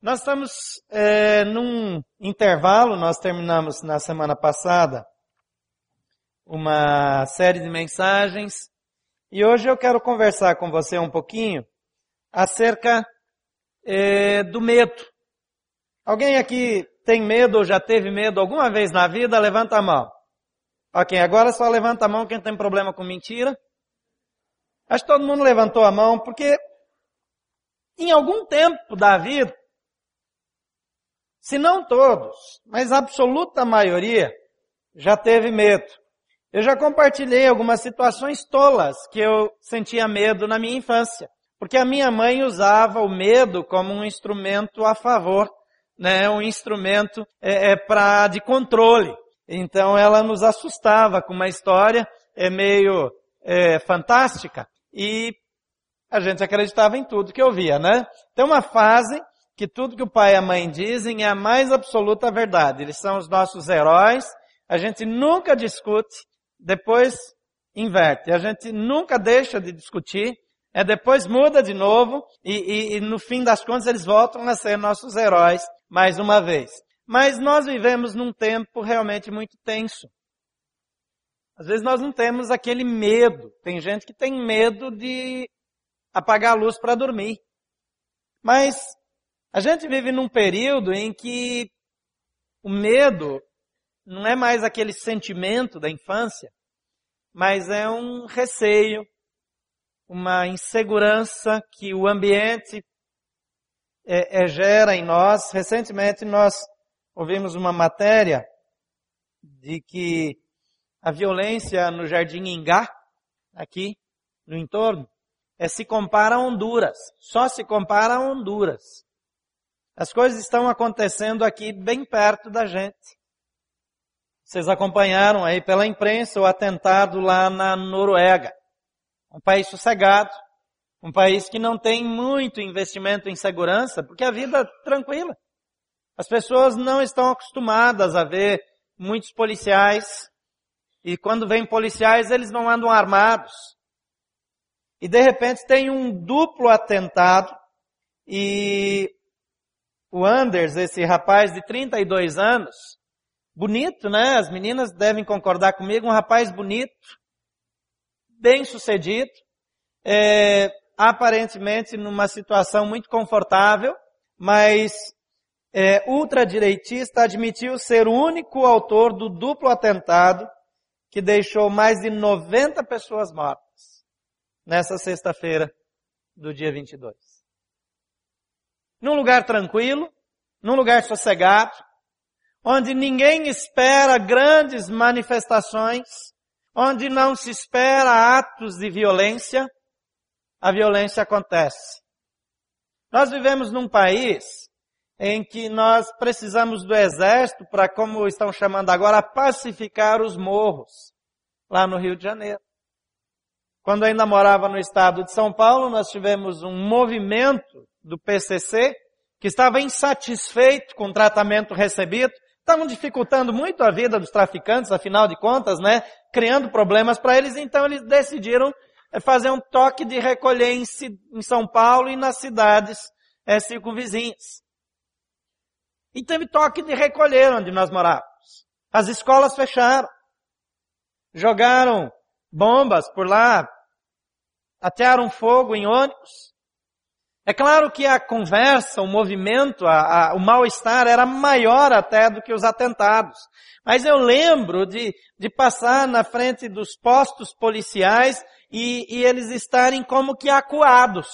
Nós estamos é, num intervalo, nós terminamos na semana passada uma série de mensagens e hoje eu quero conversar com você um pouquinho acerca é, do medo. Alguém aqui tem medo ou já teve medo alguma vez na vida? Levanta a mão. Ok, agora só levanta a mão quem tem problema com mentira. Acho que todo mundo levantou a mão porque em algum tempo da vida se não todos, mas a absoluta maioria, já teve medo. Eu já compartilhei algumas situações tolas que eu sentia medo na minha infância. Porque a minha mãe usava o medo como um instrumento a favor, né, um instrumento é, é para de controle. Então ela nos assustava com uma história é meio é, fantástica e a gente acreditava em tudo que ouvia, né? Tem uma fase que tudo que o pai e a mãe dizem é a mais absoluta verdade. Eles são os nossos heróis. A gente nunca discute, depois inverte. A gente nunca deixa de discutir, é depois muda de novo e, e, e no fim das contas eles voltam a ser nossos heróis mais uma vez. Mas nós vivemos num tempo realmente muito tenso. Às vezes nós não temos aquele medo. Tem gente que tem medo de apagar a luz para dormir. Mas a gente vive num período em que o medo não é mais aquele sentimento da infância, mas é um receio, uma insegurança que o ambiente é, é, gera em nós. Recentemente nós ouvimos uma matéria de que a violência no Jardim Ingá, aqui no entorno, é, se compara a Honduras. Só se compara a Honduras. As coisas estão acontecendo aqui bem perto da gente. Vocês acompanharam aí pela imprensa o atentado lá na Noruega. Um país sossegado, um país que não tem muito investimento em segurança, porque a vida é tranquila. As pessoas não estão acostumadas a ver muitos policiais, e quando vêm policiais eles não andam armados. E de repente tem um duplo atentado, e o Anders, esse rapaz de 32 anos, bonito, né? As meninas devem concordar comigo, um rapaz bonito, bem sucedido, é, aparentemente numa situação muito confortável, mas é, ultradireitista admitiu ser o único autor do duplo atentado que deixou mais de 90 pessoas mortas nessa sexta-feira do dia 22 num lugar tranquilo, num lugar sossegado, onde ninguém espera grandes manifestações, onde não se espera atos de violência, a violência acontece. Nós vivemos num país em que nós precisamos do exército para, como estão chamando agora, pacificar os morros, lá no Rio de Janeiro. Quando ainda morava no estado de São Paulo, nós tivemos um movimento do PCC, que estava insatisfeito com o tratamento recebido, estavam dificultando muito a vida dos traficantes, afinal de contas, né? Criando problemas para eles, então eles decidiram eh, fazer um toque de recolher em, São Paulo e nas cidades é, circunvizinhas. E teve toque de recolher onde nós morávamos. As escolas fecharam. Jogaram bombas por lá, atearam fogo em ônibus. É claro que a conversa, o movimento, a, a, o mal-estar era maior até do que os atentados. Mas eu lembro de, de passar na frente dos postos policiais e, e eles estarem como que acuados.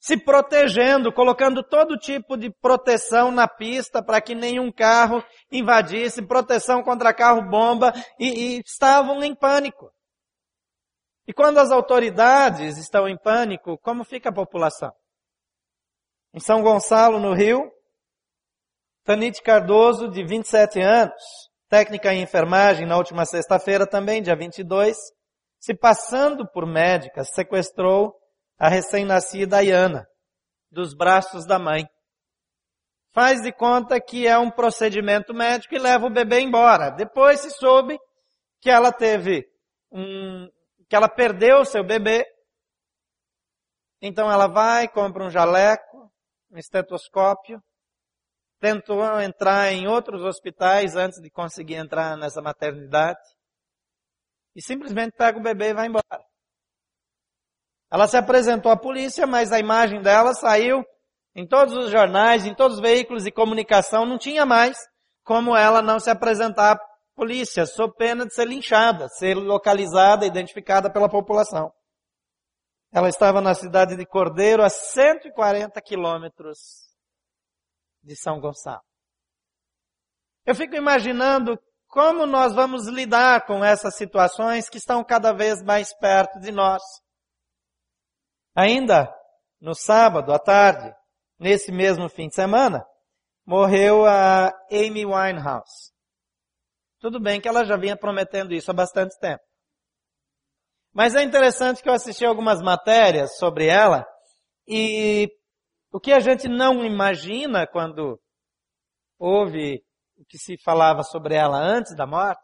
Se protegendo, colocando todo tipo de proteção na pista para que nenhum carro invadisse, proteção contra carro-bomba e, e estavam em pânico. E quando as autoridades estão em pânico, como fica a população? Em São Gonçalo, no Rio, Tanite Cardoso, de 27 anos, técnica em enfermagem, na última sexta-feira também, dia 22, se passando por médica, sequestrou a recém-nascida Ayana, dos braços da mãe. Faz de conta que é um procedimento médico e leva o bebê embora. Depois se soube que ela teve um, que ela perdeu o seu bebê. Então ela vai, compra um jaleco, um estetoscópio, tentou entrar em outros hospitais antes de conseguir entrar nessa maternidade e simplesmente pega o bebê e vai embora. Ela se apresentou à polícia, mas a imagem dela saiu em todos os jornais, em todos os veículos de comunicação, não tinha mais como ela não se apresentar polícia, sob pena de ser linchada, ser localizada, identificada pela população. Ela estava na cidade de Cordeiro, a 140 quilômetros de São Gonçalo. Eu fico imaginando como nós vamos lidar com essas situações que estão cada vez mais perto de nós. Ainda no sábado à tarde, nesse mesmo fim de semana, morreu a Amy Winehouse. Tudo bem que ela já vinha prometendo isso há bastante tempo. Mas é interessante que eu assisti algumas matérias sobre ela e o que a gente não imagina quando ouve o que se falava sobre ela antes da morte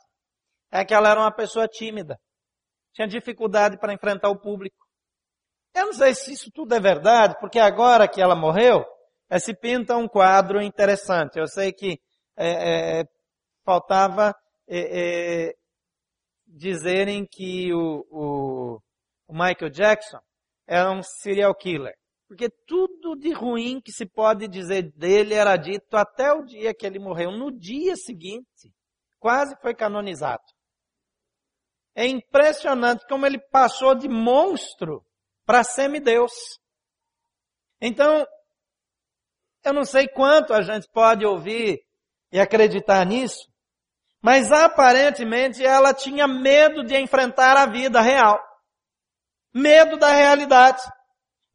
é que ela era uma pessoa tímida. Tinha dificuldade para enfrentar o público. Eu não sei se isso tudo é verdade, porque agora que ela morreu, é, se pinta um quadro interessante. Eu sei que é, é, faltava é, é, dizerem que o, o, o Michael Jackson era um serial killer. Porque tudo de ruim que se pode dizer dele era dito até o dia que ele morreu. No dia seguinte, quase foi canonizado. É impressionante como ele passou de monstro para semideus. Então, eu não sei quanto a gente pode ouvir e acreditar nisso, mas aparentemente ela tinha medo de enfrentar a vida real. Medo da realidade.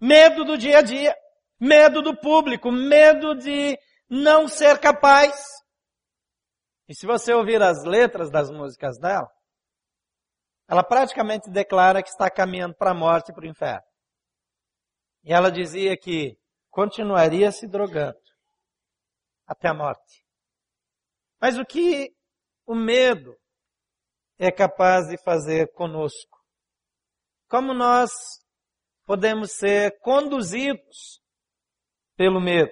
Medo do dia a dia. Medo do público. Medo de não ser capaz. E se você ouvir as letras das músicas dela, ela praticamente declara que está caminhando para a morte e para o inferno. E ela dizia que continuaria se drogando até a morte. Mas o que o medo é capaz de fazer conosco? Como nós podemos ser conduzidos pelo medo?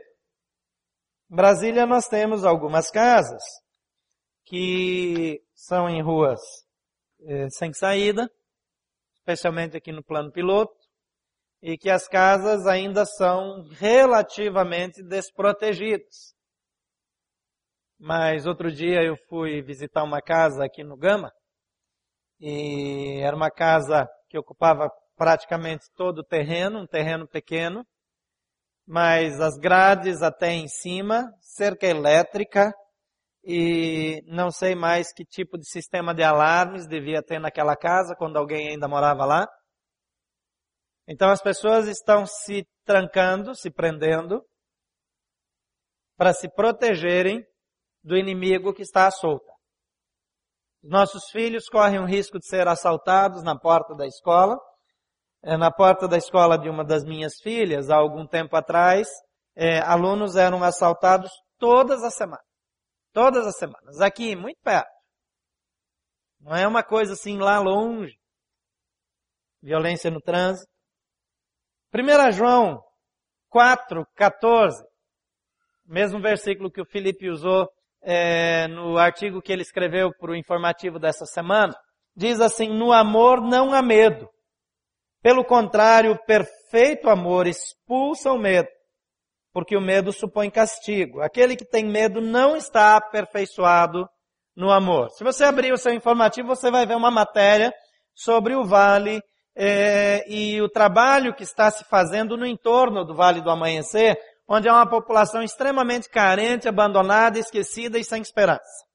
Em Brasília nós temos algumas casas que são em ruas eh, sem saída, especialmente aqui no plano piloto, e que as casas ainda são relativamente desprotegidas. Mas outro dia eu fui visitar uma casa aqui no Gama, e era uma casa que ocupava praticamente todo o terreno, um terreno pequeno, mas as grades até em cima, cerca elétrica, e não sei mais que tipo de sistema de alarmes devia ter naquela casa quando alguém ainda morava lá. Então as pessoas estão se trancando, se prendendo, para se protegerem do inimigo que está à solta. Nossos filhos correm o risco de ser assaltados na porta da escola. É, na porta da escola de uma das minhas filhas, há algum tempo atrás, é, alunos eram assaltados todas as semanas. Todas as semanas. Aqui, muito perto. Não é uma coisa assim lá longe. Violência no trânsito. 1 João 4, 14. Mesmo versículo que o Felipe usou é, no artigo que ele escreveu para o informativo dessa semana. Diz assim, no amor não há medo. Pelo contrário, o perfeito amor expulsa o medo porque o medo supõe castigo. Aquele que tem medo não está aperfeiçoado no amor. Se você abrir o seu informativo, você vai ver uma matéria sobre o vale é, e o trabalho que está se fazendo no entorno do Vale do Amanhecer, onde há uma população extremamente carente, abandonada, esquecida e sem esperança.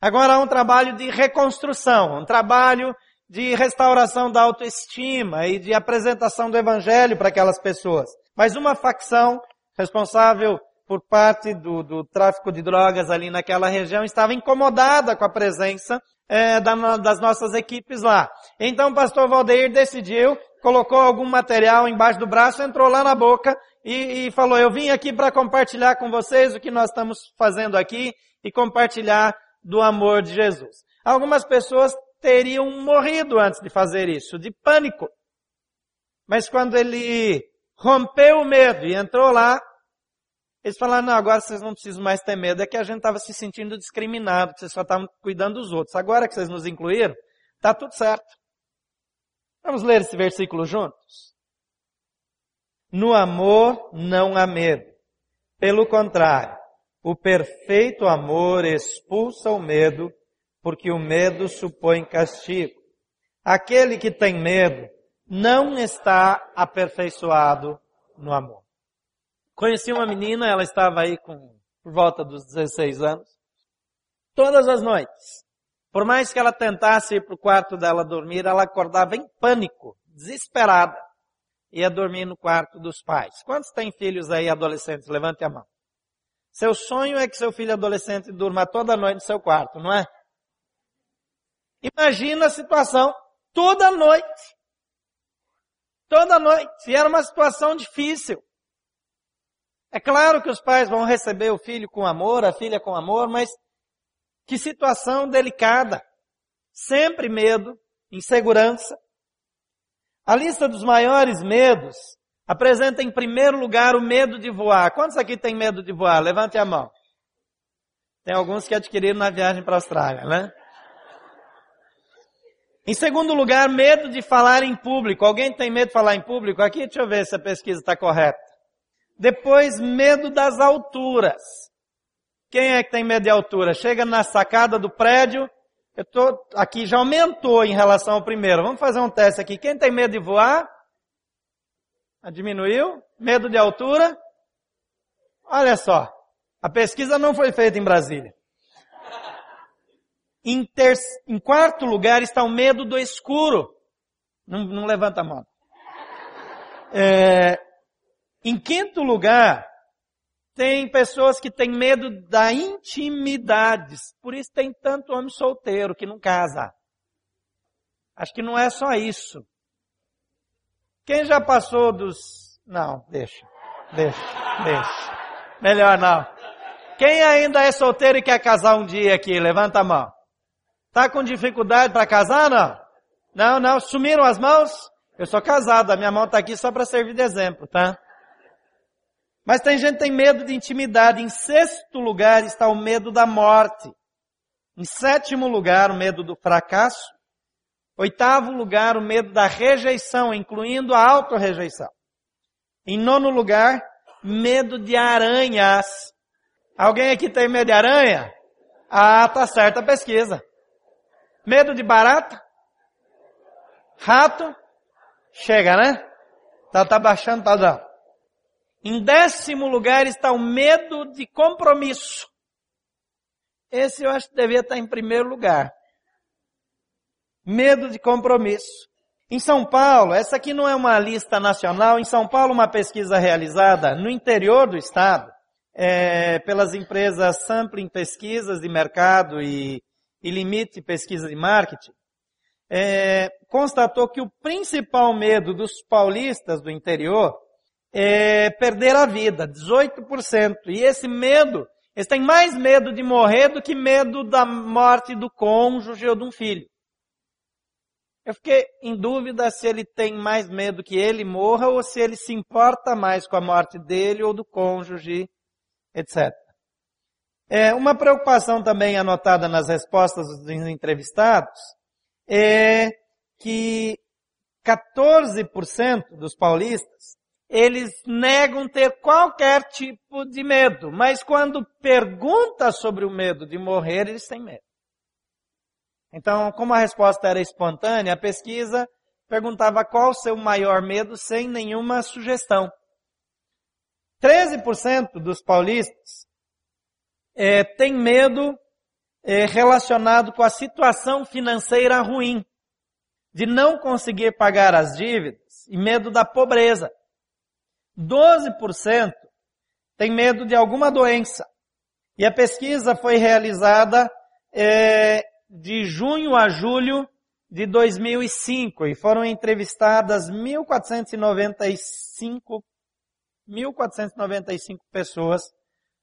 Agora há um trabalho de reconstrução, um trabalho de restauração da autoestima e de apresentação do Evangelho para aquelas pessoas. Mas uma facção responsável por parte do, do, tráfico de drogas ali naquela região, estava incomodada com a presença é, da, das nossas equipes lá. Então o pastor Valdeir decidiu, colocou algum material embaixo do braço, entrou lá na boca e, e falou, eu vim aqui para compartilhar com vocês o que nós estamos fazendo aqui e compartilhar do amor de Jesus. Algumas pessoas teriam morrido antes de fazer isso, de pânico. Mas quando ele rompeu o medo e entrou lá, Eles falaram, não, agora vocês não precisam mais ter medo, é que a gente estava se sentindo discriminado, vocês só estavam cuidando dos outros. Agora que vocês nos incluíram, está tudo certo. Vamos ler esse versículo juntos? No amor não há medo. Pelo contrário, o perfeito amor expulsa o medo, porque o medo supõe castigo. Aquele que tem medo não está aperfeiçoado no amor. Conheci uma menina, ela estava aí com por volta dos 16 anos. Todas as noites, por mais que ela tentasse ir para o quarto dela dormir, ela acordava em pânico, desesperada. Ia dormir no quarto dos pais. Quantos têm filhos aí adolescentes? Levante a mão. Seu sonho é que seu filho adolescente durma toda noite no seu quarto, não é? Imagina a situação toda noite. Toda noite. E era uma situação difícil. É claro que os pais vão receber o filho com amor, a filha com amor, mas que situação delicada. Sempre medo, insegurança. A lista dos maiores medos apresenta em primeiro lugar o medo de voar. Quantos aqui têm medo de voar? Levante a mão. Tem alguns que adquiriram na viagem para a Austrália, né? Em segundo lugar, medo de falar em público. Alguém tem medo de falar em público? Aqui, deixa eu ver se a pesquisa está correta. Depois, medo das alturas. Quem é que tem medo de altura? Chega na sacada do prédio, eu tô, aqui já aumentou em relação ao primeiro. Vamos fazer um teste aqui. Quem tem medo de voar? Ah, diminuiu? Medo de altura? Olha só. A pesquisa não foi feita em Brasília. Em, ter, em quarto lugar está o medo do escuro. Não, não levanta a mão. É, em quinto lugar, tem pessoas que têm medo da intimidade. Por isso tem tanto homem solteiro que não casa. Acho que não é só isso. Quem já passou dos. Não, deixa. Deixa, deixa. Melhor não. Quem ainda é solteiro e quer casar um dia aqui? Levanta a mão. Tá com dificuldade para casar, não? Não, não. Sumiram as mãos? Eu sou casado, a minha mão está aqui só para servir de exemplo, tá? Mas tem gente que tem medo de intimidade. Em sexto lugar está o medo da morte. Em sétimo lugar, o medo do fracasso. Oitavo lugar, o medo da rejeição, incluindo a autorrejeição. Em nono lugar, medo de aranhas. Alguém aqui tem medo de aranha? Ah, tá certa a pesquisa. Medo de barata? Rato? Chega, né? Tá, tá baixando, tá dando. Em décimo lugar está o medo de compromisso. Esse eu acho que devia estar em primeiro lugar. Medo de compromisso. Em São Paulo, essa aqui não é uma lista nacional, em São Paulo uma pesquisa realizada no interior do estado, é, pelas empresas Sampling Pesquisas de Mercado e, e Limite Pesquisa de Marketing, é, constatou que o principal medo dos paulistas do interior é, perder a vida, 18%. E esse medo, eles têm mais medo de morrer do que medo da morte do cônjuge ou de um filho. Eu fiquei em dúvida se ele tem mais medo que ele morra ou se ele se importa mais com a morte dele ou do cônjuge, etc. É, uma preocupação também anotada nas respostas dos entrevistados é que 14% dos paulistas eles negam ter qualquer tipo de medo, mas quando pergunta sobre o medo de morrer, eles têm medo. Então, como a resposta era espontânea, a pesquisa perguntava qual o seu maior medo sem nenhuma sugestão. 13% dos paulistas é, têm medo é, relacionado com a situação financeira ruim, de não conseguir pagar as dívidas e medo da pobreza. 12% tem medo de alguma doença. E a pesquisa foi realizada é, de junho a julho de 2005 e foram entrevistadas 1.495 1.495 pessoas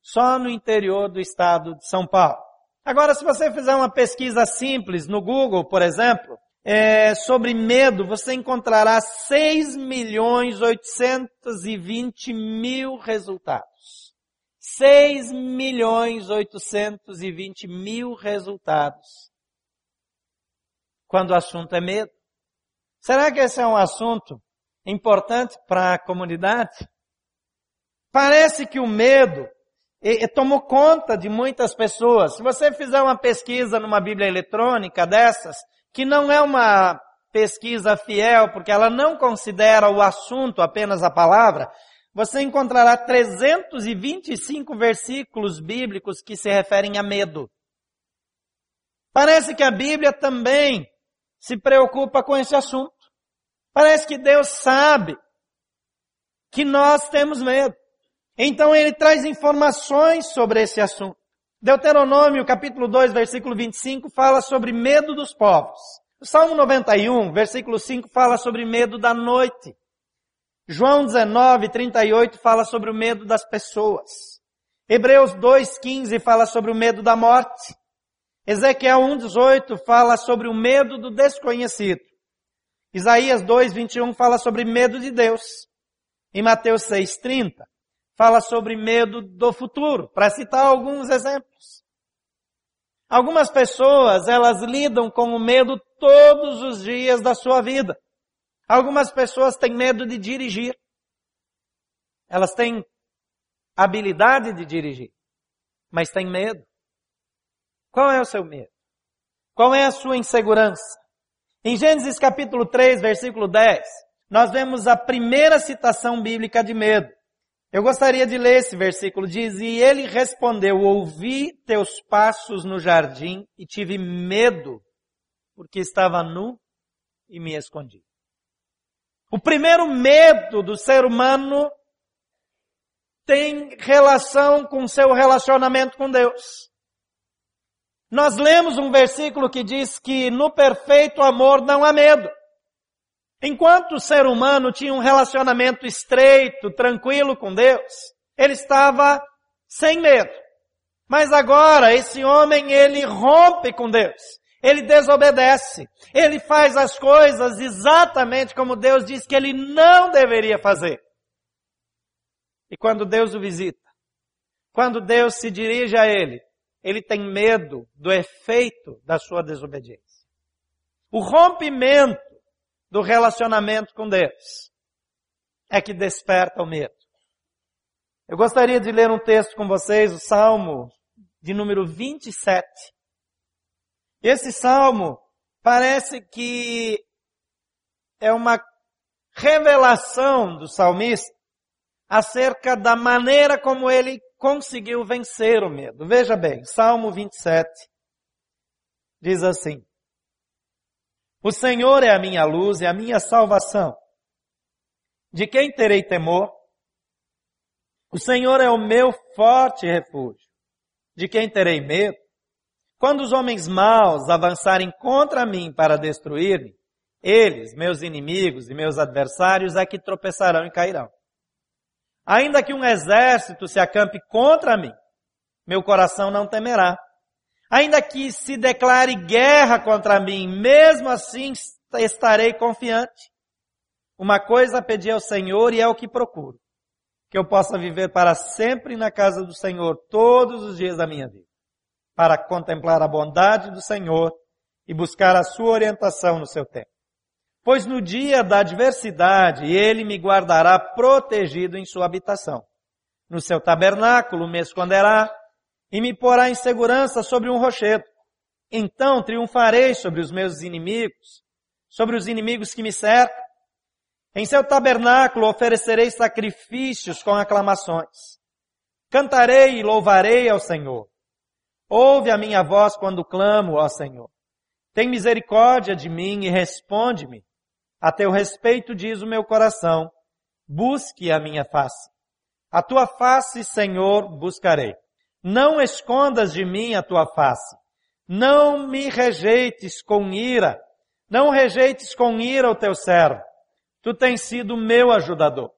só no interior do estado de São Paulo. Agora, se você fizer uma pesquisa simples no Google, por exemplo, é, sobre medo, você encontrará 6 milhões 820 mil resultados. 6 milhões 820 mil resultados. Quando o assunto é medo. Será que esse é um assunto importante para a comunidade? Parece que o medo tomou conta de muitas pessoas. Se você fizer uma pesquisa numa Bíblia eletrônica dessas, que não é uma pesquisa fiel, porque ela não considera o assunto apenas a palavra, você encontrará 325 versículos bíblicos que se referem a medo. Parece que a Bíblia também se preocupa com esse assunto. Parece que Deus sabe que nós temos medo. Então ele traz informações sobre esse assunto. Deuteronômio capítulo 2, versículo 25 fala sobre medo dos povos. O Salmo 91, versículo 5 fala sobre medo da noite. João 19, 38 fala sobre o medo das pessoas. Hebreus 2,15 fala sobre o medo da morte. Ezequiel 1,18 fala sobre o medo do desconhecido. Isaías 2, 21 fala sobre medo de Deus. Em Mateus 6, 30 fala sobre medo do futuro, para citar alguns exemplos. Algumas pessoas, elas lidam com o medo todos os dias da sua vida. Algumas pessoas têm medo de dirigir. Elas têm habilidade de dirigir, mas têm medo. Qual é o seu medo? Qual é a sua insegurança? Em Gênesis capítulo 3, versículo 10, nós vemos a primeira citação bíblica de medo. Eu gostaria de ler esse versículo. Diz, e ele respondeu, ouvi teus passos no jardim e tive medo, porque estava nu e me escondi. O primeiro medo do ser humano tem relação com seu relacionamento com Deus. Nós lemos um versículo que diz que no perfeito amor não há medo. Enquanto o ser humano tinha um relacionamento estreito, tranquilo com Deus, ele estava sem medo. Mas agora esse homem ele rompe com Deus. Ele desobedece. Ele faz as coisas exatamente como Deus diz que ele não deveria fazer. E quando Deus o visita, quando Deus se dirige a ele, ele tem medo do efeito da sua desobediência. O rompimento do relacionamento com Deus é que desperta o medo. Eu gostaria de ler um texto com vocês, o Salmo de número 27. Esse salmo parece que é uma revelação do salmista acerca da maneira como ele conseguiu vencer o medo. Veja bem, Salmo 27 diz assim: O Senhor é a minha luz e a minha salvação. De quem terei temor? O Senhor é o meu forte refúgio. De quem terei medo? Quando os homens maus avançarem contra mim para destruir-me, eles, meus inimigos e meus adversários, é que tropeçarão e cairão. Ainda que um exército se acampe contra mim, meu coração não temerá. Ainda que se declare guerra contra mim, mesmo assim estarei confiante. Uma coisa pedi ao Senhor e é o que procuro. Que eu possa viver para sempre na casa do Senhor todos os dias da minha vida. Para contemplar a bondade do Senhor e buscar a sua orientação no seu tempo pois no dia da adversidade ele me guardará protegido em sua habitação. No seu tabernáculo me esconderá e me porá em segurança sobre um rochedo. Então triunfarei sobre os meus inimigos, sobre os inimigos que me cercam. Em seu tabernáculo oferecerei sacrifícios com aclamações. Cantarei e louvarei ao Senhor. Ouve a minha voz quando clamo, ó Senhor. Tem misericórdia de mim e responde-me. A teu respeito diz o meu coração, busque a minha face. A tua face, Senhor, buscarei. Não escondas de mim a tua face. Não me rejeites com ira. Não rejeites com ira o teu servo. Tu tens sido meu ajudador.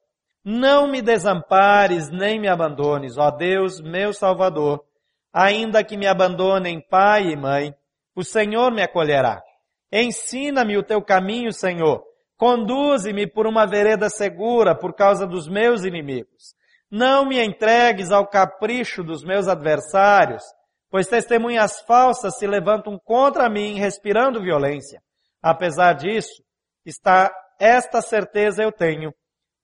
Não me desampares nem me abandones, ó Deus, meu Salvador. Ainda que me abandonem pai e mãe, o Senhor me acolherá. Ensina-me o teu caminho, Senhor Conduze-me por uma vereda segura por causa dos meus inimigos. Não me entregues ao capricho dos meus adversários, pois testemunhas falsas se levantam contra mim, respirando violência. Apesar disso, está esta certeza eu tenho.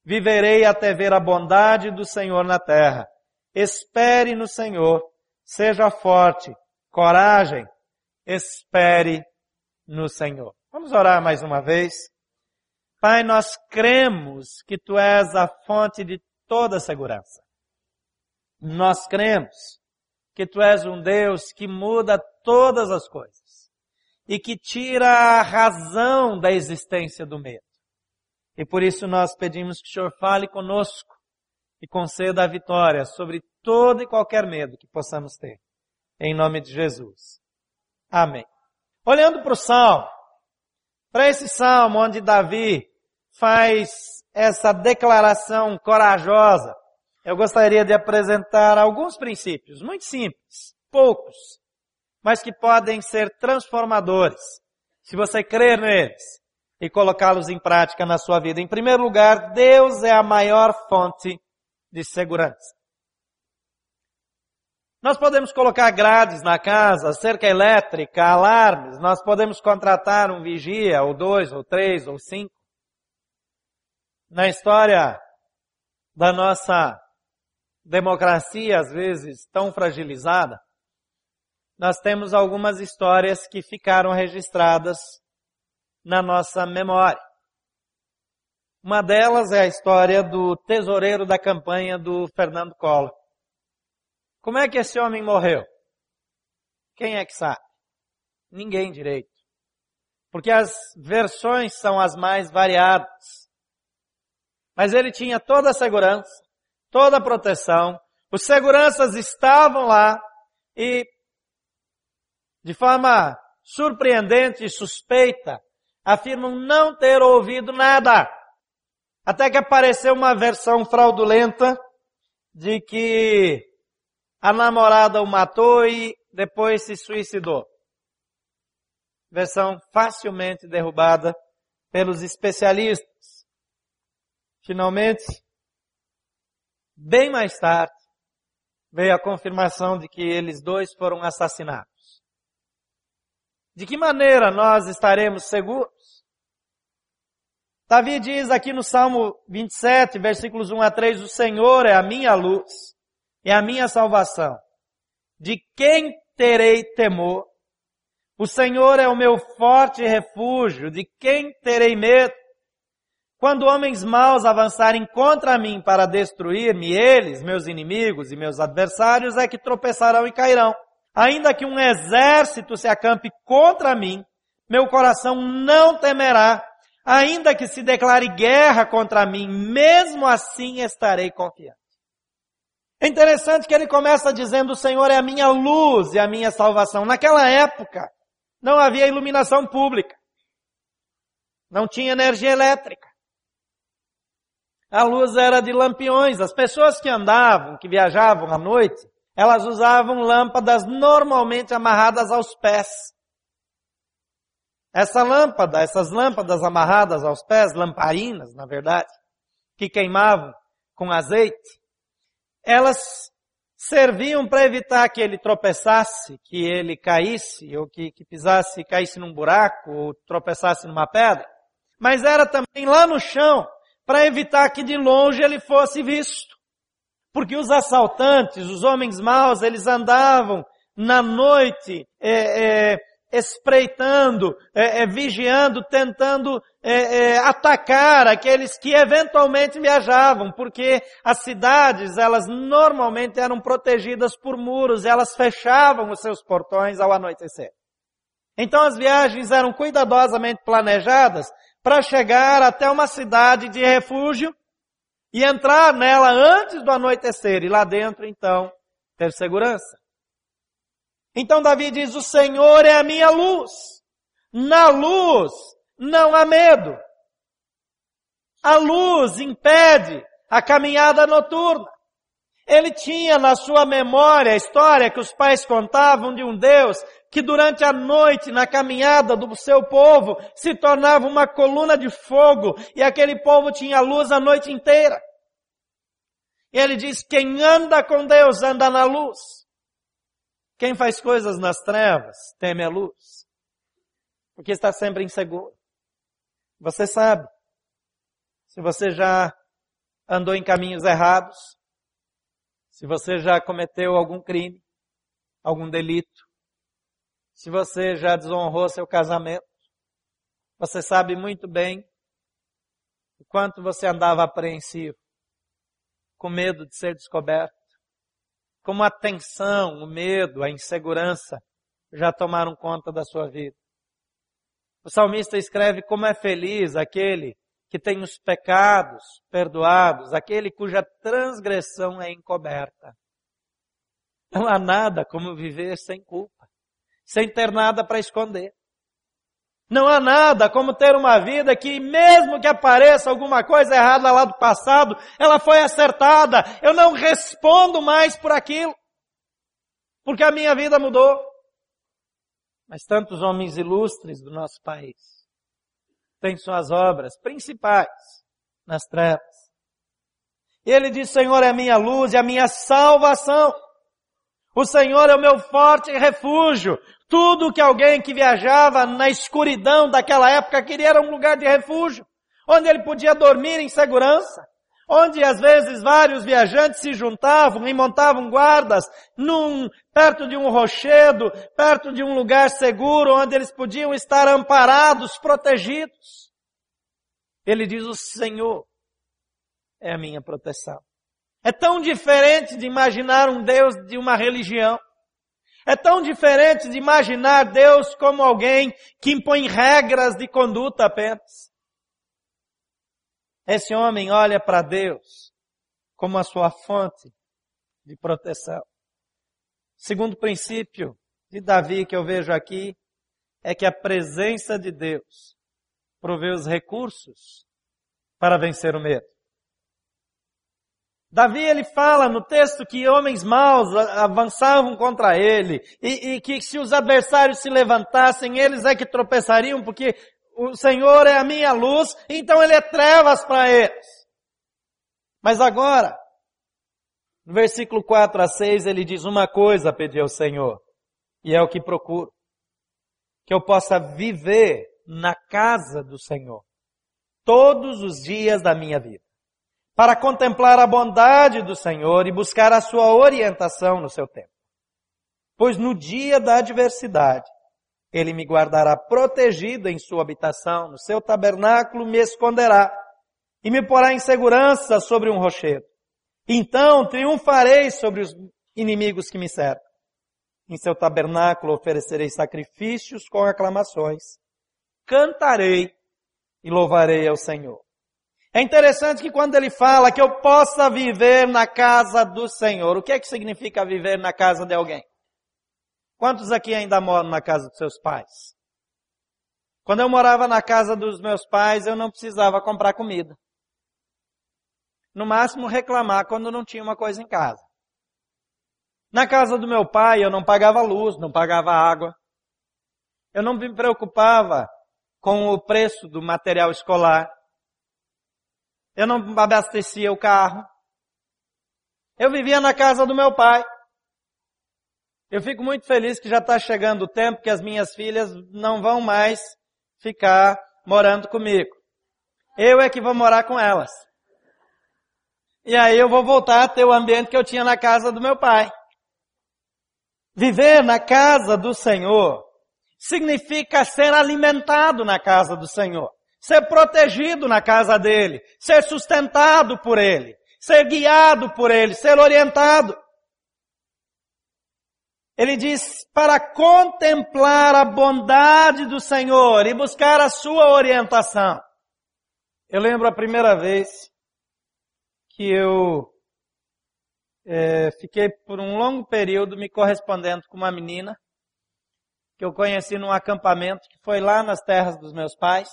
Viverei até ver a bondade do Senhor na terra. Espere no Senhor, seja forte, coragem, espere no Senhor. Vamos orar mais uma vez. Pai, nós cremos que Tu és a fonte de toda segurança. Nós cremos que Tu és um Deus que muda todas as coisas e que tira a razão da existência do medo. E por isso nós pedimos que o Senhor fale conosco e conceda a vitória sobre todo e qualquer medo que possamos ter. Em nome de Jesus. Amém. Olhando para o Salmo, para esse Salmo onde Davi faz essa declaração corajosa, eu gostaria de apresentar alguns princípios, muito simples, poucos, mas que podem ser transformadores, se você crer neles e colocá-los em prática na sua vida. Em primeiro lugar, Deus é a maior fonte de segurança. Nós podemos colocar grades na casa, cerca elétrica, alarmes, nós podemos contratar um vigia, ou dois, ou três, ou cinco. Na história da nossa democracia, às vezes tão fragilizada, nós temos algumas histórias que ficaram registradas na nossa memória. Uma delas é a história do tesoureiro da campanha do Fernando Collor. Como é que esse homem morreu? Quem é que sabe? Ninguém direito. Porque as versões são as mais variadas. Mas ele tinha toda a segurança, toda a proteção, os seguranças estavam lá e de forma surpreendente e suspeita, afirmam não ter ouvido nada. Até que apareceu uma versão fraudulenta de que a namorada o matou e depois se suicidou. Versão facilmente derrubada pelos especialistas. Finalmente, bem mais tarde, veio a confirmação de que eles dois foram assassinados. De que maneira nós estaremos seguros? Davi diz aqui no Salmo 27, versículos 1 a 3, o Senhor é a minha luz e a minha salvação. De quem terei temor? O Senhor é o meu forte refúgio, de quem terei medo? Quando homens maus avançarem contra mim para destruir-me, eles, meus inimigos e meus adversários, é que tropeçarão e cairão. Ainda que um exército se acampe contra mim, meu coração não temerá. Ainda que se declare guerra contra mim, mesmo assim estarei confiante. É interessante que ele começa dizendo: O Senhor é a minha luz e a minha salvação. Naquela época, não havia iluminação pública. Não tinha energia elétrica. A luz era de lampiões. As pessoas que andavam, que viajavam à noite, elas usavam lâmpadas normalmente amarradas aos pés. Essa lâmpada, essas lâmpadas amarradas aos pés, lamparinas, na verdade, que queimavam com azeite, elas serviam para evitar que ele tropeçasse, que ele caísse, ou que, que pisasse, caísse num buraco, ou tropeçasse numa pedra. Mas era também lá no chão, para evitar que de longe ele fosse visto. Porque os assaltantes, os homens maus, eles andavam na noite é, é, espreitando, é, é vigiando, tentando é, é, atacar aqueles que eventualmente viajavam, porque as cidades, elas normalmente eram protegidas por muros, elas fechavam os seus portões ao anoitecer. Então as viagens eram cuidadosamente planejadas para chegar até uma cidade de refúgio e entrar nela antes do anoitecer e lá dentro então ter segurança. Então Davi diz: O Senhor é a minha luz. Na luz não há medo. A luz impede a caminhada noturna. Ele tinha na sua memória a história que os pais contavam de um Deus que durante a noite, na caminhada do seu povo, se tornava uma coluna de fogo e aquele povo tinha luz a noite inteira. E ele diz: quem anda com Deus anda na luz. Quem faz coisas nas trevas teme a luz. Porque está sempre inseguro. Você sabe. Se você já andou em caminhos errados, se você já cometeu algum crime, algum delito, se você já desonrou seu casamento, você sabe muito bem o quanto você andava apreensivo, com medo de ser descoberto, como a tensão, o medo, a insegurança já tomaram conta da sua vida. O salmista escreve como é feliz aquele que tem os pecados perdoados, aquele cuja transgressão é encoberta. Não há nada como viver sem culpa, sem ter nada para esconder. Não há nada como ter uma vida que, mesmo que apareça alguma coisa errada lá do passado, ela foi acertada. Eu não respondo mais por aquilo. Porque a minha vida mudou. Mas tantos homens ilustres do nosso país tem suas obras principais nas trevas. E ele diz, Senhor é a minha luz e a minha salvação. O Senhor é o meu forte refúgio. Tudo que alguém que viajava na escuridão daquela época queria era um lugar de refúgio, onde ele podia dormir em segurança onde às vezes vários viajantes se juntavam e montavam guardas num, perto de um rochedo, perto de um lugar seguro, onde eles podiam estar amparados, protegidos. Ele diz, o Senhor é a minha proteção. É tão diferente de imaginar um Deus de uma religião. É tão diferente de imaginar Deus como alguém que impõe regras de conduta apenas. Esse homem olha para Deus como a sua fonte de proteção. Segundo princípio de Davi que eu vejo aqui é que a presença de Deus provê os recursos para vencer o medo. Davi ele fala no texto que homens maus avançavam contra ele e, e, que se os adversários se levantassem, eles é que tropeçariam porque o Senhor é a minha luz, então Ele é trevas para eles. Mas agora, no versículo 4 a 6, ele diz uma coisa pedi ao Senhor, e é o que procuro. Que eu possa viver na casa do Senhor, todos os dias da minha vida, para contemplar a bondade do Senhor e buscar a sua orientação no seu tempo. Pois no dia da adversidade, ele me guardará protegido em sua habitação, no seu tabernáculo me esconderá e me porá em segurança sobre um rochedo. Então triunfarei sobre os inimigos que me cercam. Em seu tabernáculo oferecerei sacrifícios com aclamações. Cantarei e louvarei ao Senhor. É interessante que quando ele fala que eu possa viver na casa do Senhor, o que é que significa viver na casa de alguém? Quantos aqui ainda moram na casa dos seus pais? Quando eu morava na casa dos meus pais, eu não precisava comprar comida. No máximo reclamar quando não tinha uma coisa em casa. Na casa do meu pai, eu não pagava luz, não pagava água. Eu não me preocupava com o preço do material escolar. Eu não abastecia o carro. Eu vivia na casa do meu pai. Eu fico muito feliz que já está chegando o tempo que as minhas filhas não vão mais ficar morando comigo. Eu é que vou morar com elas. E aí eu vou voltar a ter o ambiente que eu tinha na casa do meu pai. Viver na casa do Senhor significa ser alimentado na casa do Senhor, ser protegido na casa dele, ser sustentado por ele, ser guiado por ele, ser orientado. Ele diz para contemplar a bondade do Senhor e buscar a sua orientação. Eu lembro a primeira vez que eu é, fiquei por um longo período me correspondendo com uma menina que eu conheci num acampamento que foi lá nas terras dos meus pais.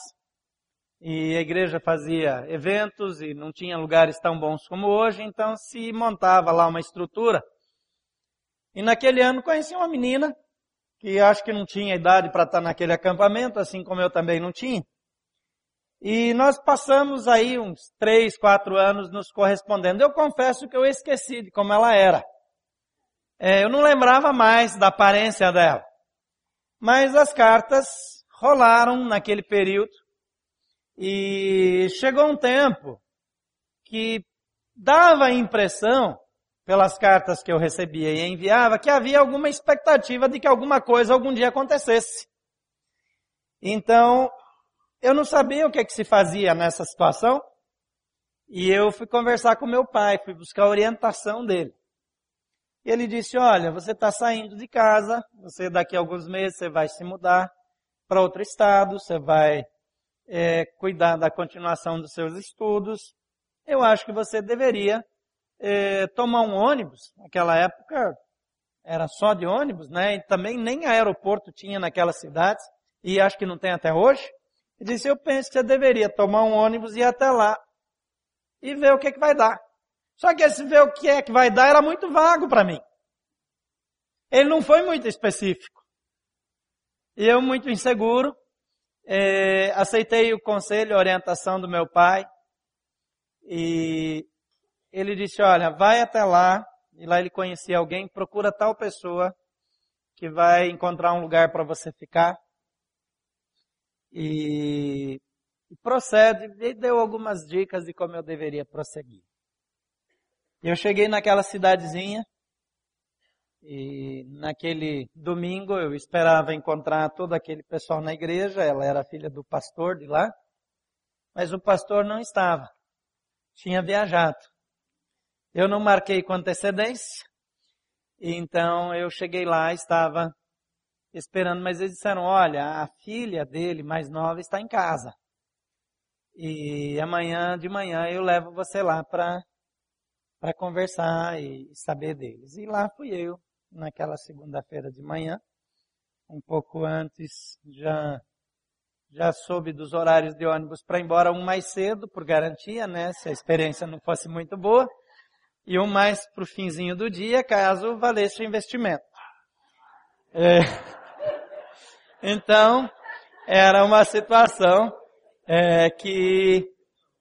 E a igreja fazia eventos e não tinha lugares tão bons como hoje, então se montava lá uma estrutura e naquele ano conheci uma menina que acho que não tinha idade para estar naquele acampamento, assim como eu também não tinha. E nós passamos aí uns três, quatro anos nos correspondendo. Eu confesso que eu esqueci de como ela era. É, eu não lembrava mais da aparência dela. Mas as cartas rolaram naquele período. E chegou um tempo que dava a impressão, pelas cartas que eu recebia e enviava, que havia alguma expectativa de que alguma coisa algum dia acontecesse. Então, eu não sabia o que, é que se fazia nessa situação. E eu fui conversar com meu pai, fui buscar a orientação dele. E ele disse, olha, você está saindo de casa, você daqui a alguns meses você vai se mudar para outro estado, você vai é, cuidar da continuação dos seus estudos. Eu acho que você deveria é, tomar um ônibus. Naquela época era só de ônibus, né? E também nem aeroporto tinha naquelas cidades, e acho que não tem até hoje. Ele disse, eu penso que você deveria tomar um ônibus e ir até lá e ver o que, é que vai dar. Só que esse ver o que é que vai dar era muito vago para mim. Ele não foi muito específico. E eu, muito inseguro, é, aceitei o conselho, a orientação do meu pai. E ele disse, olha, vai até lá. E lá ele conhecia alguém, procura tal pessoa que vai encontrar um lugar para você ficar e, e procede, e deu algumas dicas de como eu deveria prosseguir. Eu cheguei naquela cidadezinha, e naquele domingo eu esperava encontrar todo aquele pessoal na igreja, ela era filha do pastor de lá, mas o pastor não estava, tinha viajado. Eu não marquei com antecedência, então eu cheguei lá, estava esperando, mas eles disseram, olha, a filha dele, mais nova, está em casa. E amanhã de manhã eu levo você lá para para conversar e saber deles. E lá fui eu, naquela segunda-feira de manhã, um pouco antes, já já soube dos horários de ônibus para ir embora um mais cedo, por garantia, né, se a experiência não fosse muito boa, e um mais para o finzinho do dia, caso valesse o investimento. É, então, era uma situação é, que,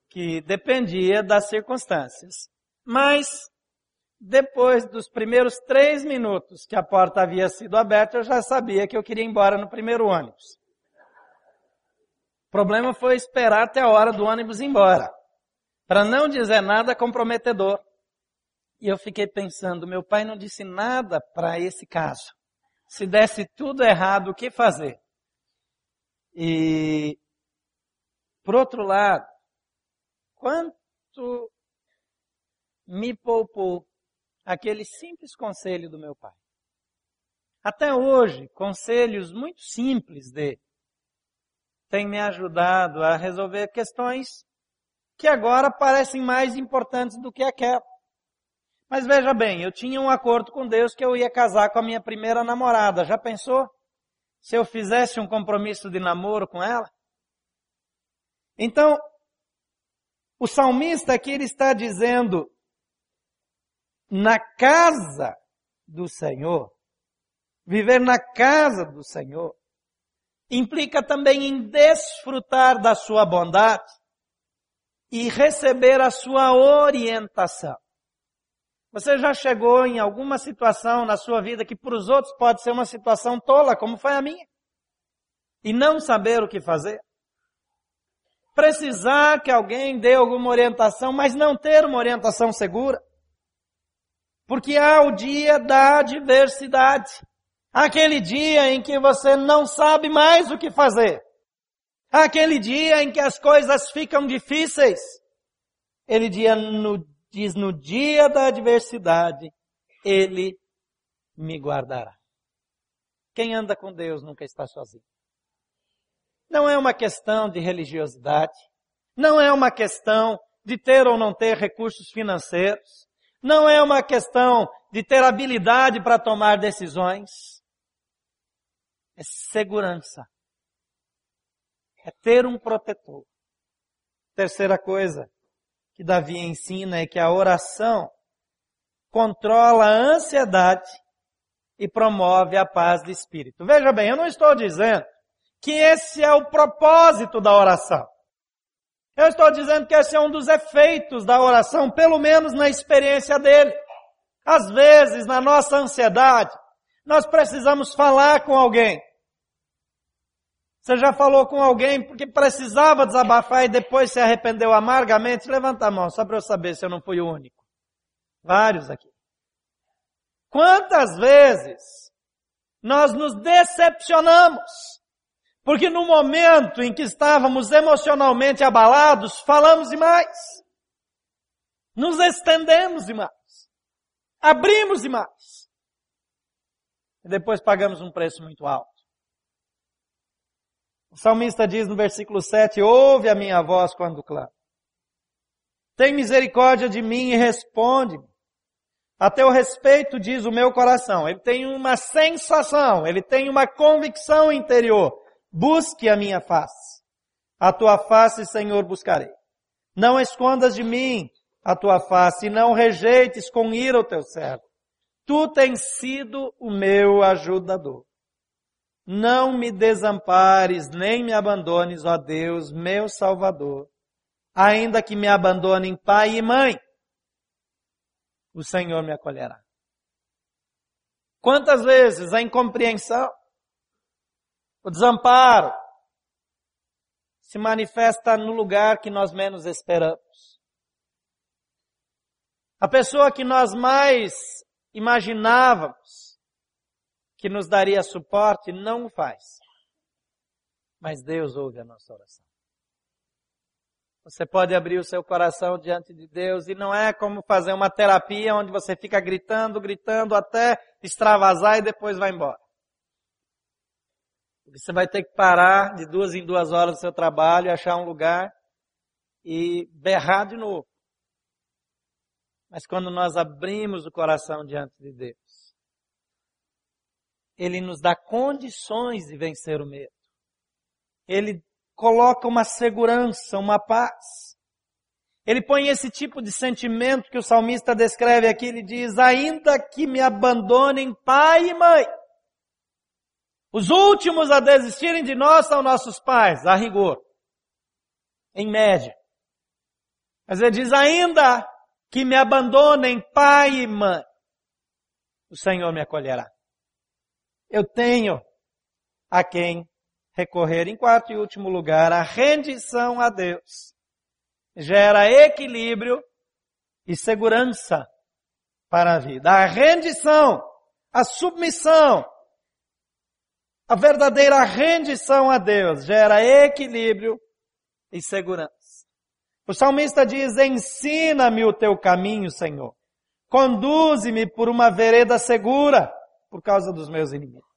que dependia das circunstâncias. Mas, depois dos primeiros três minutos que a porta havia sido aberta, eu já sabia que eu queria ir embora no primeiro ônibus. O problema foi esperar até a hora do ônibus ir embora. Para não dizer nada comprometedor. E eu fiquei pensando, meu pai não disse nada para esse caso se desse tudo errado, o que fazer? E, por outro lado, quanto me poupou aquele simples conselho do meu pai. Até hoje, conselhos muito simples dele têm me ajudado a resolver questões que agora parecem mais importantes do que aquela. Mas veja bem, eu tinha um acordo com Deus que eu ia casar com a minha primeira namorada. Já pensou? Se eu fizesse um compromisso de namoro com ela? Então, o salmista aqui ele está dizendo, na casa do Senhor, viver na casa do Senhor, implica também em desfrutar da sua bondade e receber a sua orientação. Você já chegou em alguma situação na sua vida que para os outros pode ser uma situação tola, como foi a minha? E não saber o que fazer? Precisar que alguém dê alguma orientação, mas não ter uma orientação segura? Porque há o dia da adversidade. Aquele dia em que você não sabe mais o que fazer. Aquele dia em que as coisas ficam difíceis. Ele dia no diz no dia da adversidade, Ele me guardará. Quem anda com Deus nunca está sozinho. Não é uma questão de religiosidade, não é uma questão de ter ou não ter recursos financeiros, não é uma questão de ter habilidade para tomar decisões. É segurança. É ter um protetor. Terceira coisa, que Davi ensina é que a oração controla a ansiedade e promove a paz de espírito. Veja bem, eu não estou dizendo que esse é o propósito da oração. Eu estou dizendo que esse é um dos efeitos da oração, pelo menos na experiência dele. Às vezes, na nossa ansiedade, nós precisamos falar com alguém. Você já falou com alguém porque precisava desabafar e depois se arrependeu amargamente? Levanta a mão, só para eu saber se eu não fui o único. Vários aqui. Quantas vezes nós nos decepcionamos? Porque no momento em que estávamos emocionalmente abalados, falamos demais. Nos estendemos demais. Abrimos demais. E depois pagamos um preço muito alto. O salmista diz no versículo 7, ouve a minha voz quando clamo. Tem misericórdia de mim e responde-me. A teu respeito diz o meu coração. Ele tem uma sensação, ele tem uma convicção interior. Busque a minha face. A tua face, Senhor, buscarei. Não escondas de mim a tua face e não rejeites com ira o teu servo. Tu tens sido o meu ajudador. Não me desampares, nem me abandones, ó Deus, meu Salvador. Ainda que me abandonem pai e mãe, o Senhor me acolherá. Quantas vezes a incompreensão, o desamparo, se manifesta no lugar que nós menos esperamos. A pessoa que nós mais imaginávamos que nos daria suporte não o faz. Mas Deus ouve a nossa oração. Você pode abrir o seu coração diante de Deus e não é como fazer uma terapia onde você fica gritando, gritando até extravasar e depois vai embora. Você vai ter que parar de duas em duas horas do seu trabalho achar um lugar e berrar de novo. Mas quando nós abrimos o coração diante de Deus, Ele nos dá condições de vencer o medo. Ele coloca uma segurança, uma paz. Ele põe esse tipo de sentimento que o salmista descreve aqui, ele diz, ainda que me abandonem pai e mãe. Os últimos a desistirem de nós são nossos pais, a rigor. Em média. Mas ele diz, ainda que me abandonem pai e mãe, o Senhor me acolherá. Eu tenho a quem recorrer. Em quarto e último lugar, a rendição a Deus gera equilíbrio e segurança para a vida. A rendição, a submissão, a verdadeira rendição a Deus gera equilíbrio e segurança. O salmista diz, ensina-me o teu caminho, Senhor. Conduze-me por uma vereda segura por causa dos meus inimigos.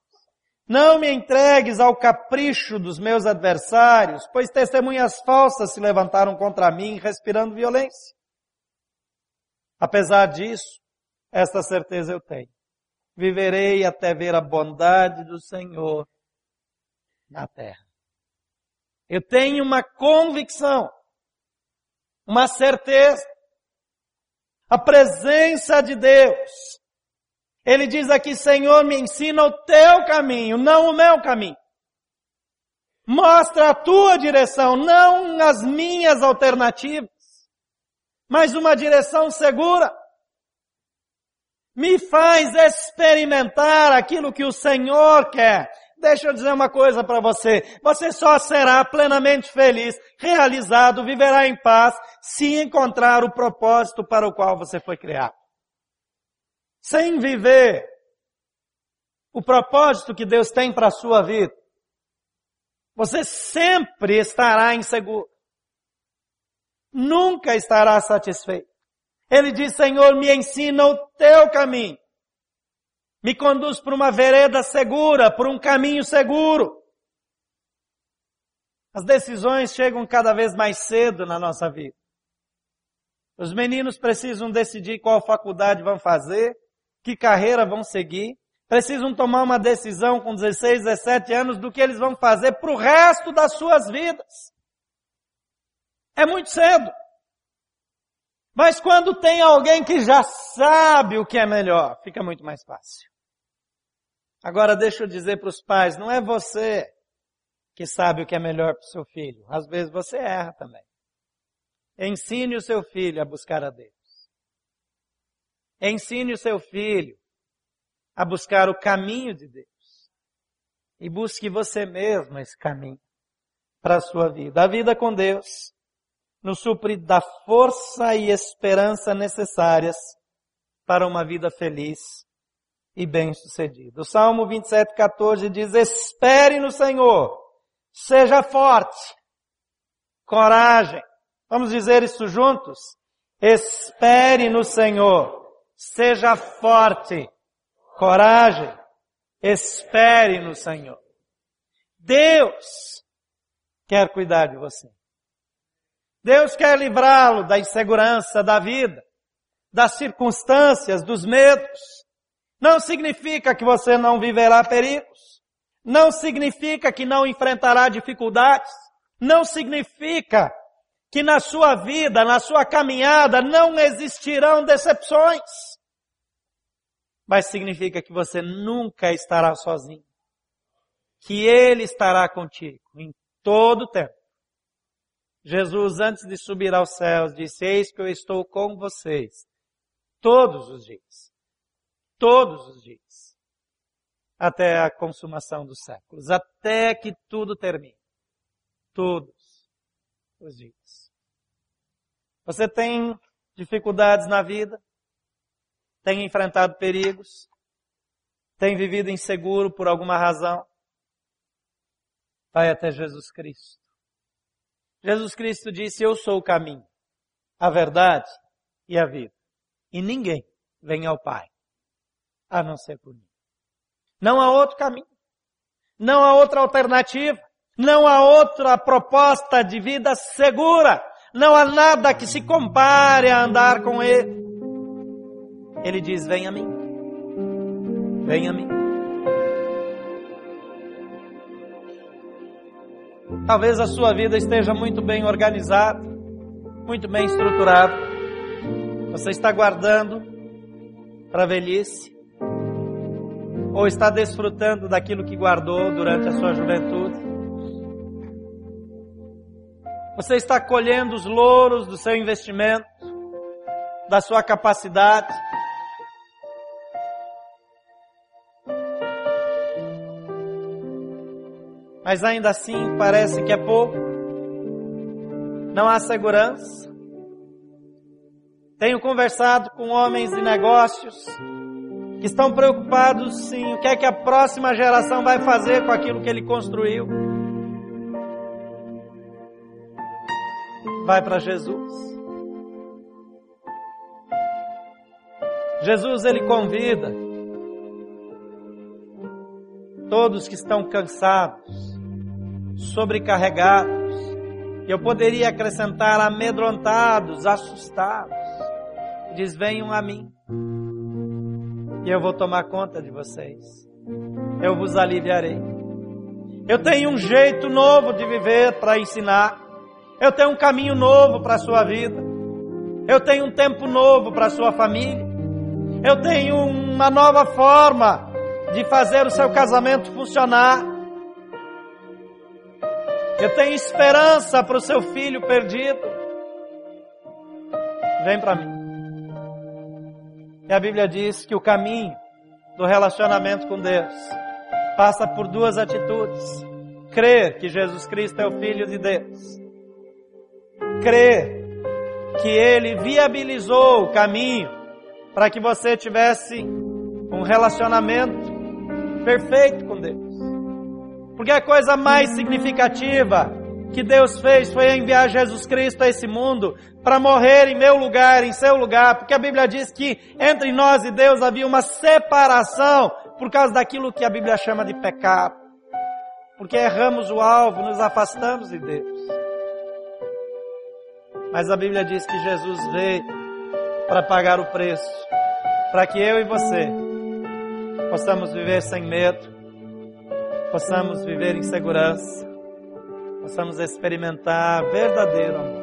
Não me entregues ao capricho dos meus adversários, pois testemunhas falsas se levantaram contra mim, respirando violência. Apesar disso, esta certeza eu tenho. Viverei até ver a bondade do Senhor na terra. Eu tenho uma convicção, uma certeza. A presença de Deus ele diz aqui, Senhor, me ensina o teu caminho, não o meu caminho. Mostra a tua direção, não as minhas alternativas, mas uma direção segura. Me faz experimentar aquilo que o Senhor quer. Deixa eu dizer uma coisa para você. Você só será plenamente feliz, realizado, viverá em paz, se encontrar o propósito para o qual você foi criado sem viver o propósito que Deus tem para a sua vida, você sempre estará inseguro. Nunca estará satisfeito. Ele diz, Senhor, me ensina o teu caminho. Me conduz por uma vereda segura, por um caminho seguro. As decisões chegam cada vez mais cedo na nossa vida. Os meninos precisam decidir qual faculdade vão fazer, que carreira vão seguir, precisam tomar uma decisão com 16, 17 anos do que eles vão fazer para o resto das suas vidas. É muito cedo. Mas quando tem alguém que já sabe o que é melhor, fica muito mais fácil. Agora deixa eu dizer para os pais, não é você que sabe o que é melhor para o seu filho. Às vezes você erra também. ensine o seu filho a buscar a Deus. Ensine o seu filho a buscar o caminho de Deus. E busque você mesmo esse caminho para a sua vida. A vida com Deus nos supre da força e esperança necessárias para uma vida feliz e bem-sucedida. O Salmo 27, 14 diz, espere no Senhor, seja forte, coragem. Vamos dizer isso juntos? Espere no Senhor, seja forte, coragem, espere no Senhor. Deus quer cuidar de você. Deus quer livrá-lo da insegurança da vida, das circunstâncias, dos medos. Não significa que você não viverá perigos. Não significa que não enfrentará dificuldades. Não significa que na sua vida, na sua caminhada, não existirão decepções. Mas significa que você nunca estará sozinho. Que Ele estará contigo em todo o tempo. Jesus, antes de subir aos céus, disse, eis que eu estou com vocês todos os dias. Todos os dias. Até a consumação dos séculos. Até que tudo termine. Todos os dias. Você tem dificuldades na vida? Tem enfrentado perigos? Tem vivido inseguro por alguma razão? Vai até Jesus Cristo. Jesus Cristo disse, eu sou o caminho, a verdade e a vida. E ninguém vem ao Pai, a não ser por mim. Não há outro caminho. Não há outra alternativa. Não há outra proposta de vida segura. Não há nada que se compare a andar com Ele. Ele diz, vem a mim. Vem a mim. Talvez a sua vida esteja muito bem organizada, muito bem estruturada. Você está guardando para a velhice, ou está desfrutando daquilo que guardou durante a sua juventude. Você está colhendo os louros do seu investimento, da sua capacidade, mas ainda assim parece que é pouco. Não há segurança. Tenho conversado com homens de negócios que estão preocupados sim, o que é que a próxima geração vai fazer com aquilo que ele construiu. Vai para Jesus. Jesus ele convida todos que estão cansados, sobrecarregados, eu poderia acrescentar amedrontados, assustados. Diz: venham a mim, e eu vou tomar conta de vocês, eu vos aliviarei. Eu tenho um jeito novo de viver para ensinar, eu tenho um caminho novo para a sua vida, eu tenho um tempo novo para a sua família, eu tenho uma nova forma de fazer o seu casamento funcionar. Eu tenho esperança para o seu filho perdido. Vem para mim. E a Bíblia diz que o caminho do relacionamento com Deus passa por duas atitudes: crer que Jesus Cristo é o Filho de Deus, crer que Ele viabilizou o caminho para que você tivesse um relacionamento perfeito. Porque a coisa mais significativa que Deus fez foi enviar Jesus Cristo a esse mundo para morrer em meu lugar, em seu lugar, porque a Bíblia diz que entre nós e Deus havia uma separação por causa daquilo que a Bíblia chama de pecado. Porque erramos o alvo, nos afastamos de Deus. Mas a Bíblia diz que Jesus veio para pagar o preço, para que eu e você possamos viver sem medo, possamos viver em segurança, possamos experimentar verdadeiro amor.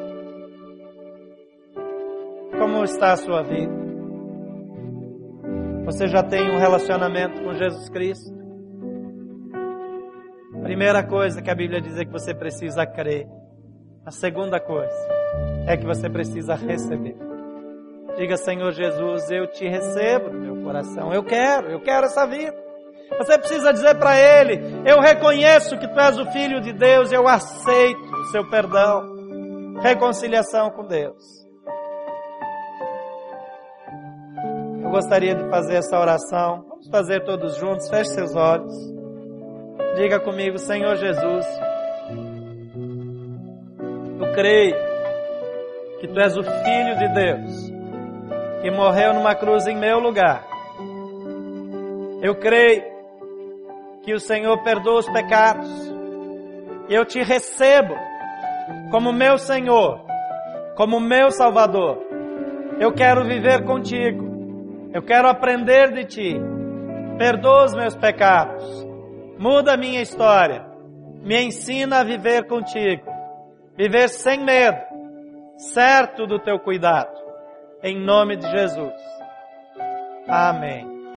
Como está a sua vida? Você já tem um relacionamento com Jesus Cristo? Primeira coisa que a Bíblia diz é que você precisa crer. A segunda coisa é que você precisa receber. Diga, Senhor Jesus, eu te recebo no meu coração. Eu quero, eu quero essa vida. Você precisa dizer para Ele: Eu reconheço que Tu és o Filho de Deus, eu aceito o seu perdão. Reconciliação com Deus. Eu gostaria de fazer essa oração. Vamos fazer todos juntos. Feche seus olhos. Diga comigo, Senhor Jesus. Eu creio que Tu és o Filho de Deus que morreu numa cruz em meu lugar. Eu creio que o Senhor perdoa os pecados. Eu te recebo como meu Senhor, como meu Salvador. Eu quero viver contigo. Eu quero aprender de ti. Perdoa os meus pecados. Muda a minha história. Me ensina a viver contigo. Viver sem medo, certo do teu cuidado. Em nome de Jesus. Amém.